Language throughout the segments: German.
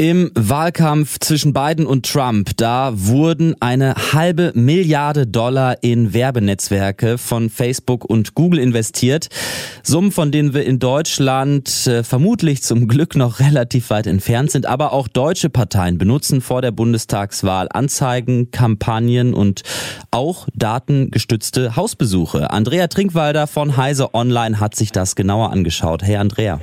Im Wahlkampf zwischen Biden und Trump, da wurden eine halbe Milliarde Dollar in Werbenetzwerke von Facebook und Google investiert. Summen, von denen wir in Deutschland äh, vermutlich zum Glück noch relativ weit entfernt sind. Aber auch deutsche Parteien benutzen vor der Bundestagswahl Anzeigen, Kampagnen und auch datengestützte Hausbesuche. Andrea Trinkwalder von Heise Online hat sich das genauer angeschaut. Hey Andrea.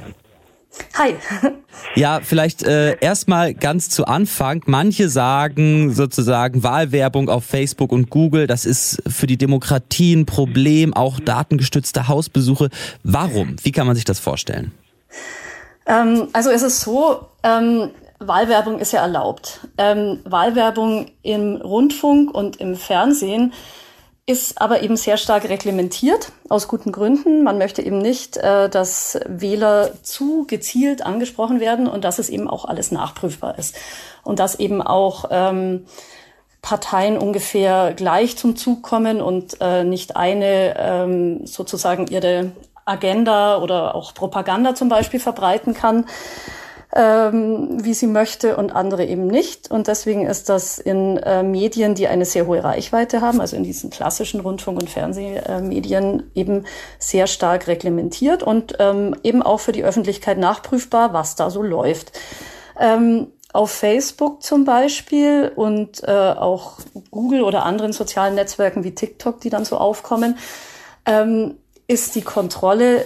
Hi. Ja, vielleicht äh, erstmal ganz zu Anfang. Manche sagen sozusagen Wahlwerbung auf Facebook und Google, das ist für die Demokratie ein Problem, auch datengestützte Hausbesuche. Warum? Wie kann man sich das vorstellen? Ähm, also es ist so, ähm, Wahlwerbung ist ja erlaubt. Ähm, Wahlwerbung im Rundfunk und im Fernsehen ist aber eben sehr stark reglementiert, aus guten Gründen. Man möchte eben nicht, äh, dass Wähler zu gezielt angesprochen werden und dass es eben auch alles nachprüfbar ist. Und dass eben auch ähm, Parteien ungefähr gleich zum Zug kommen und äh, nicht eine ähm, sozusagen ihre Agenda oder auch Propaganda zum Beispiel verbreiten kann ähm, wie sie möchte und andere eben nicht. Und deswegen ist das in äh, Medien, die eine sehr hohe Reichweite haben, also in diesen klassischen Rundfunk- und Fernsehmedien eben sehr stark reglementiert und ähm, eben auch für die Öffentlichkeit nachprüfbar, was da so läuft. Ähm, auf Facebook zum Beispiel und äh, auch Google oder anderen sozialen Netzwerken wie TikTok, die dann so aufkommen, ähm, ist die Kontrolle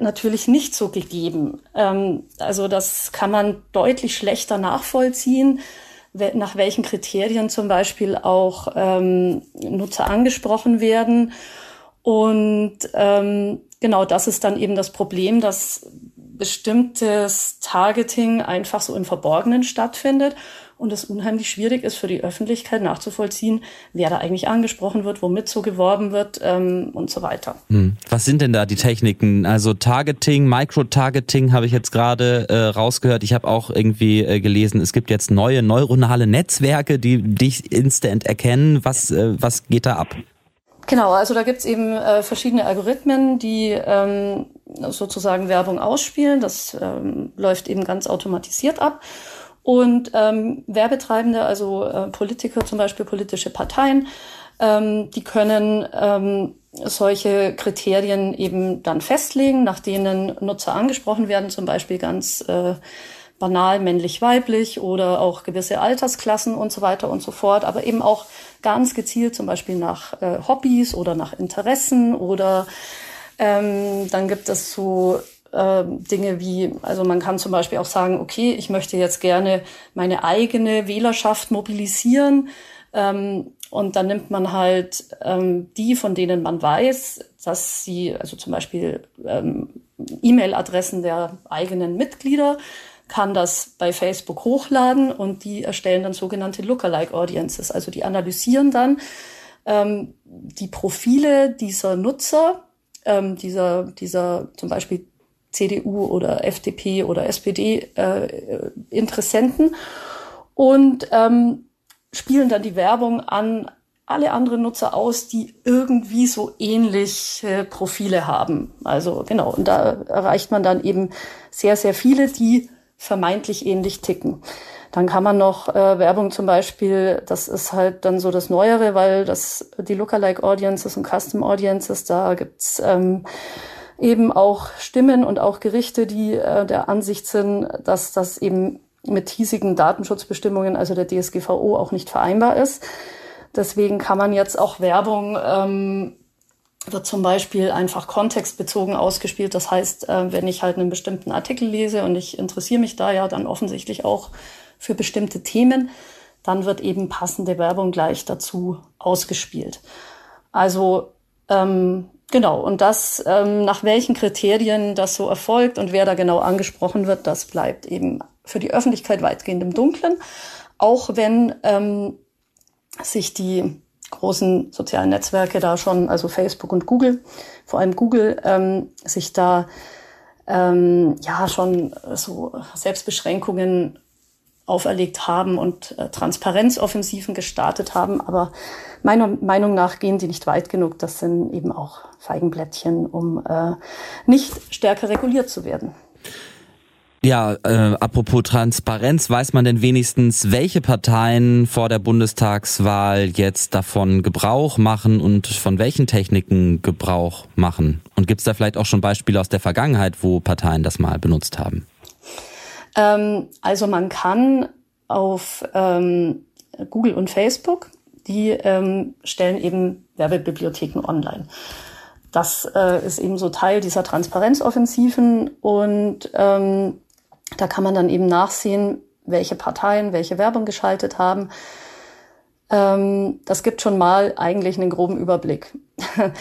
natürlich nicht so gegeben. Ähm, also das kann man deutlich schlechter nachvollziehen, nach welchen Kriterien zum Beispiel auch ähm, Nutzer angesprochen werden. Und ähm, genau das ist dann eben das Problem, dass bestimmtes Targeting einfach so im Verborgenen stattfindet und es unheimlich schwierig ist für die Öffentlichkeit nachzuvollziehen, wer da eigentlich angesprochen wird, womit so geworben wird ähm, und so weiter. Hm. Was sind denn da die Techniken? Also Targeting, Micro-Targeting habe ich jetzt gerade äh, rausgehört. Ich habe auch irgendwie äh, gelesen, es gibt jetzt neue neuronale Netzwerke, die dich instant erkennen. Was, äh, was geht da ab? Genau, also da gibt's eben äh, verschiedene Algorithmen, die ähm, sozusagen Werbung ausspielen. Das ähm, läuft eben ganz automatisiert ab. Und ähm, Werbetreibende, also äh, Politiker, zum Beispiel politische Parteien, ähm, die können ähm, solche Kriterien eben dann festlegen, nach denen Nutzer angesprochen werden, zum Beispiel ganz äh, banal männlich-weiblich oder auch gewisse Altersklassen und so weiter und so fort, aber eben auch ganz gezielt zum Beispiel nach äh, Hobbys oder nach Interessen oder ähm, dann gibt es so äh, Dinge wie, also man kann zum Beispiel auch sagen, okay, ich möchte jetzt gerne meine eigene Wählerschaft mobilisieren. Ähm, und dann nimmt man halt ähm, die, von denen man weiß, dass sie, also zum Beispiel ähm, E-Mail-Adressen der eigenen Mitglieder, kann das bei Facebook hochladen und die erstellen dann sogenannte Lookalike Audiences. Also die analysieren dann ähm, die Profile dieser Nutzer, ähm, dieser, dieser zum Beispiel CDU oder FDP oder SPD äh, Interessenten und ähm, spielen dann die Werbung an alle anderen Nutzer aus, die irgendwie so ähnliche Profile haben. Also genau, und da erreicht man dann eben sehr, sehr viele, die vermeintlich ähnlich ticken. Dann kann man noch äh, Werbung zum Beispiel, das ist halt dann so das Neuere, weil das die Lookalike Audiences und Custom Audiences, da gibt's ähm, eben auch Stimmen und auch Gerichte, die äh, der Ansicht sind, dass das eben mit hiesigen Datenschutzbestimmungen, also der DSGVO, auch nicht vereinbar ist. Deswegen kann man jetzt auch Werbung ähm, wird zum Beispiel einfach kontextbezogen ausgespielt. Das heißt, äh, wenn ich halt einen bestimmten Artikel lese und ich interessiere mich da ja dann offensichtlich auch für bestimmte Themen, dann wird eben passende Werbung gleich dazu ausgespielt. Also ähm, Genau, und das, ähm, nach welchen Kriterien das so erfolgt und wer da genau angesprochen wird, das bleibt eben für die Öffentlichkeit weitgehend im Dunkeln. Auch wenn ähm, sich die großen sozialen Netzwerke da schon, also Facebook und Google, vor allem Google, ähm, sich da ähm, ja schon so Selbstbeschränkungen auferlegt haben und äh, Transparenzoffensiven gestartet haben. Aber meiner Meinung nach gehen die nicht weit genug. Das sind eben auch Feigenblättchen, um äh, nicht stärker reguliert zu werden. Ja, äh, apropos Transparenz, weiß man denn wenigstens, welche Parteien vor der Bundestagswahl jetzt davon Gebrauch machen und von welchen Techniken Gebrauch machen? Und gibt es da vielleicht auch schon Beispiele aus der Vergangenheit, wo Parteien das mal benutzt haben? Ähm, also man kann auf ähm, Google und Facebook, die ähm, stellen eben Werbebibliotheken online. Das äh, ist eben so Teil dieser Transparenzoffensiven und ähm, da kann man dann eben nachsehen, welche Parteien welche Werbung geschaltet haben. Ähm, das gibt schon mal eigentlich einen groben Überblick.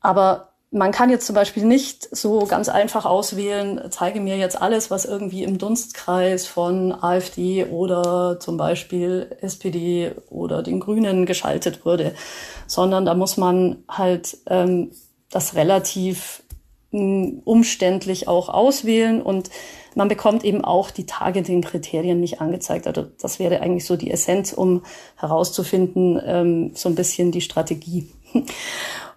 Aber man kann jetzt zum Beispiel nicht so ganz einfach auswählen, zeige mir jetzt alles, was irgendwie im Dunstkreis von AfD oder zum Beispiel SPD oder den Grünen geschaltet wurde, sondern da muss man halt ähm, das relativ mh, umständlich auch auswählen und man bekommt eben auch die Targeting-Kriterien nicht angezeigt. Also das wäre eigentlich so die Essenz, um herauszufinden, ähm, so ein bisschen die Strategie.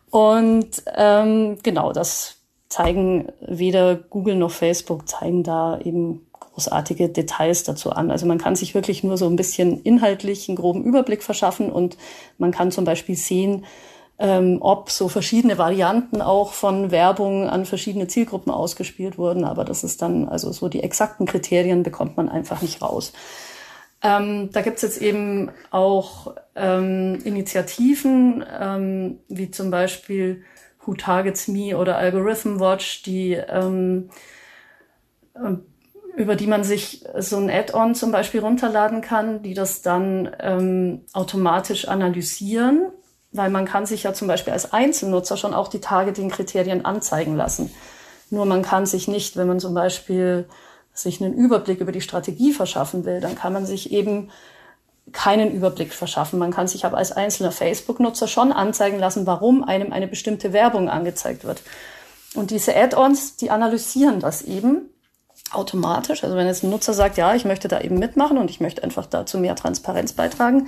Und ähm, genau, das zeigen weder Google noch Facebook zeigen da eben großartige Details dazu an. Also man kann sich wirklich nur so ein bisschen inhaltlich einen groben Überblick verschaffen und man kann zum Beispiel sehen, ähm, ob so verschiedene Varianten auch von Werbung an verschiedene Zielgruppen ausgespielt wurden. Aber das ist dann, also so die exakten Kriterien bekommt man einfach nicht raus. Ähm, da gibt's jetzt eben auch ähm, Initiativen, ähm, wie zum Beispiel Who Targets Me oder Algorithm Watch, die ähm, äh, über die man sich so ein Add-on zum Beispiel runterladen kann, die das dann ähm, automatisch analysieren weil man kann sich ja zum Beispiel als Einzelnutzer schon auch die Targeting-Kriterien anzeigen lassen. Nur man kann sich nicht, wenn man zum Beispiel sich einen Überblick über die Strategie verschaffen will, dann kann man sich eben keinen Überblick verschaffen. Man kann sich aber als einzelner Facebook-Nutzer schon anzeigen lassen, warum einem eine bestimmte Werbung angezeigt wird. Und diese Add-ons, die analysieren das eben automatisch. Also wenn jetzt ein Nutzer sagt, ja, ich möchte da eben mitmachen und ich möchte einfach dazu mehr Transparenz beitragen,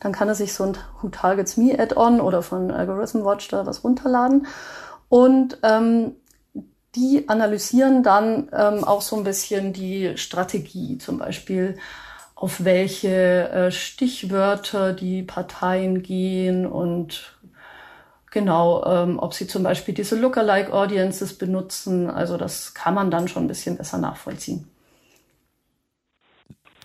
dann kann er sich so ein Who Targets Me Add-on oder von Algorithm Watch da was runterladen. Und ähm, die analysieren dann ähm, auch so ein bisschen die Strategie, zum Beispiel auf welche äh, Stichwörter die Parteien gehen und genau, ähm, ob sie zum Beispiel diese Lookalike Audiences benutzen. Also das kann man dann schon ein bisschen besser nachvollziehen.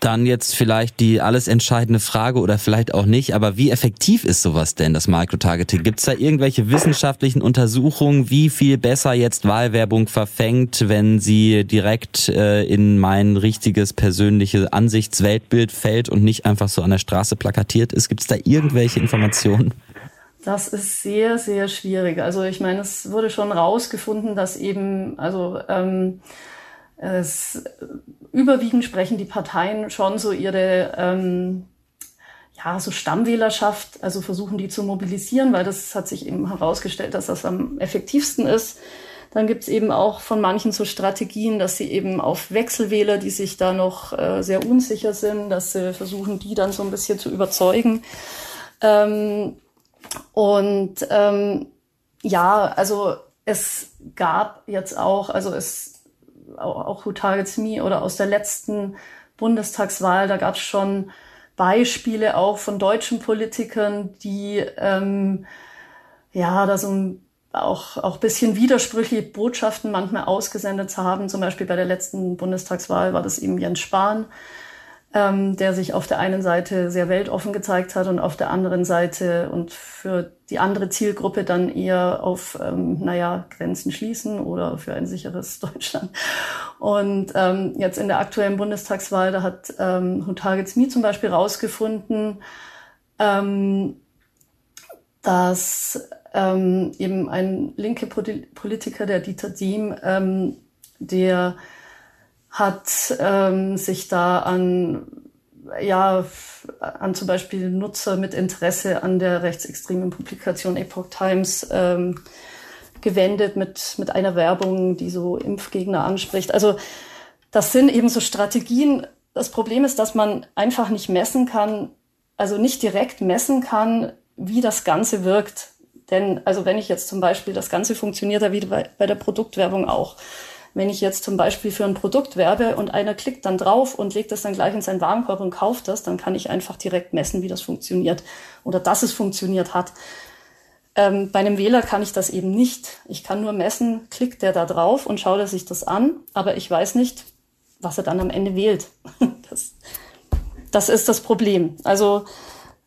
Dann jetzt vielleicht die alles entscheidende Frage oder vielleicht auch nicht, aber wie effektiv ist sowas denn, das Microtargeting? Gibt es da irgendwelche wissenschaftlichen Untersuchungen, wie viel besser jetzt Wahlwerbung verfängt, wenn sie direkt äh, in mein richtiges persönliches Ansichtsweltbild fällt und nicht einfach so an der Straße plakatiert ist? Gibt es da irgendwelche Informationen? Das ist sehr, sehr schwierig. Also ich meine, es wurde schon rausgefunden, dass eben, also ähm, es, überwiegend sprechen die Parteien schon so ihre ähm, ja, so Stammwählerschaft, also versuchen die zu mobilisieren, weil das hat sich eben herausgestellt, dass das am effektivsten ist. Dann gibt's eben auch von manchen so Strategien, dass sie eben auf Wechselwähler, die sich da noch äh, sehr unsicher sind, dass sie versuchen, die dann so ein bisschen zu überzeugen. Ähm, und ähm, ja, also es gab jetzt auch, also es auch Who Targets Me oder aus der letzten Bundestagswahl, da gab es schon Beispiele auch von deutschen Politikern, die ähm, ja da so ein, auch auch bisschen widersprüchliche Botschaften manchmal ausgesendet haben. Zum Beispiel bei der letzten Bundestagswahl war das eben Jens Spahn, ähm, der sich auf der einen Seite sehr weltoffen gezeigt hat und auf der anderen Seite und für die andere Zielgruppe dann eher auf, ähm, naja, Grenzen schließen oder für ein sicheres Deutschland. Und ähm, jetzt in der aktuellen Bundestagswahl, da hat ähm, Me zum Beispiel rausgefunden, ähm, dass ähm, eben ein linke Politiker, der Dieter Diem, ähm, der hat ähm, sich da an ja an zum Beispiel Nutzer mit Interesse an der rechtsextremen Publikation Epoch Times ähm, gewendet mit mit einer Werbung, die so Impfgegner anspricht. Also das sind eben so Strategien, Das Problem ist, dass man einfach nicht messen kann, also nicht direkt messen kann, wie das Ganze wirkt. Denn, also wenn ich jetzt zum Beispiel, das Ganze funktioniert ja wie bei, bei der Produktwerbung auch. Wenn ich jetzt zum Beispiel für ein Produkt werbe und einer klickt dann drauf und legt das dann gleich in seinen Warenkorb und kauft das, dann kann ich einfach direkt messen, wie das funktioniert oder dass es funktioniert hat. Ähm, bei einem Wähler kann ich das eben nicht. Ich kann nur messen, klickt der da drauf und schaut er sich das an, aber ich weiß nicht, was er dann am Ende wählt. Das, das ist das Problem. Also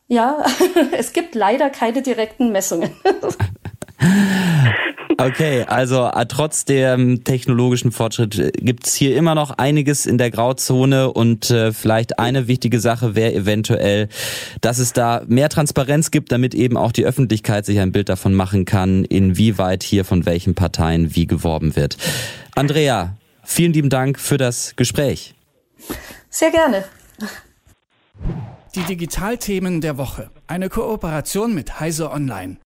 ja, es gibt leider keine direkten Messungen. Okay, also äh, trotz dem technologischen Fortschritt äh, gibt's hier immer noch einiges in der Grauzone und äh, vielleicht eine wichtige Sache wäre eventuell, dass es da mehr Transparenz gibt, damit eben auch die Öffentlichkeit sich ein Bild davon machen kann, inwieweit hier von welchen Parteien wie geworben wird. Andrea, vielen lieben Dank für das Gespräch. Sehr gerne. Die Digitalthemen der Woche. Eine Kooperation mit Heise Online.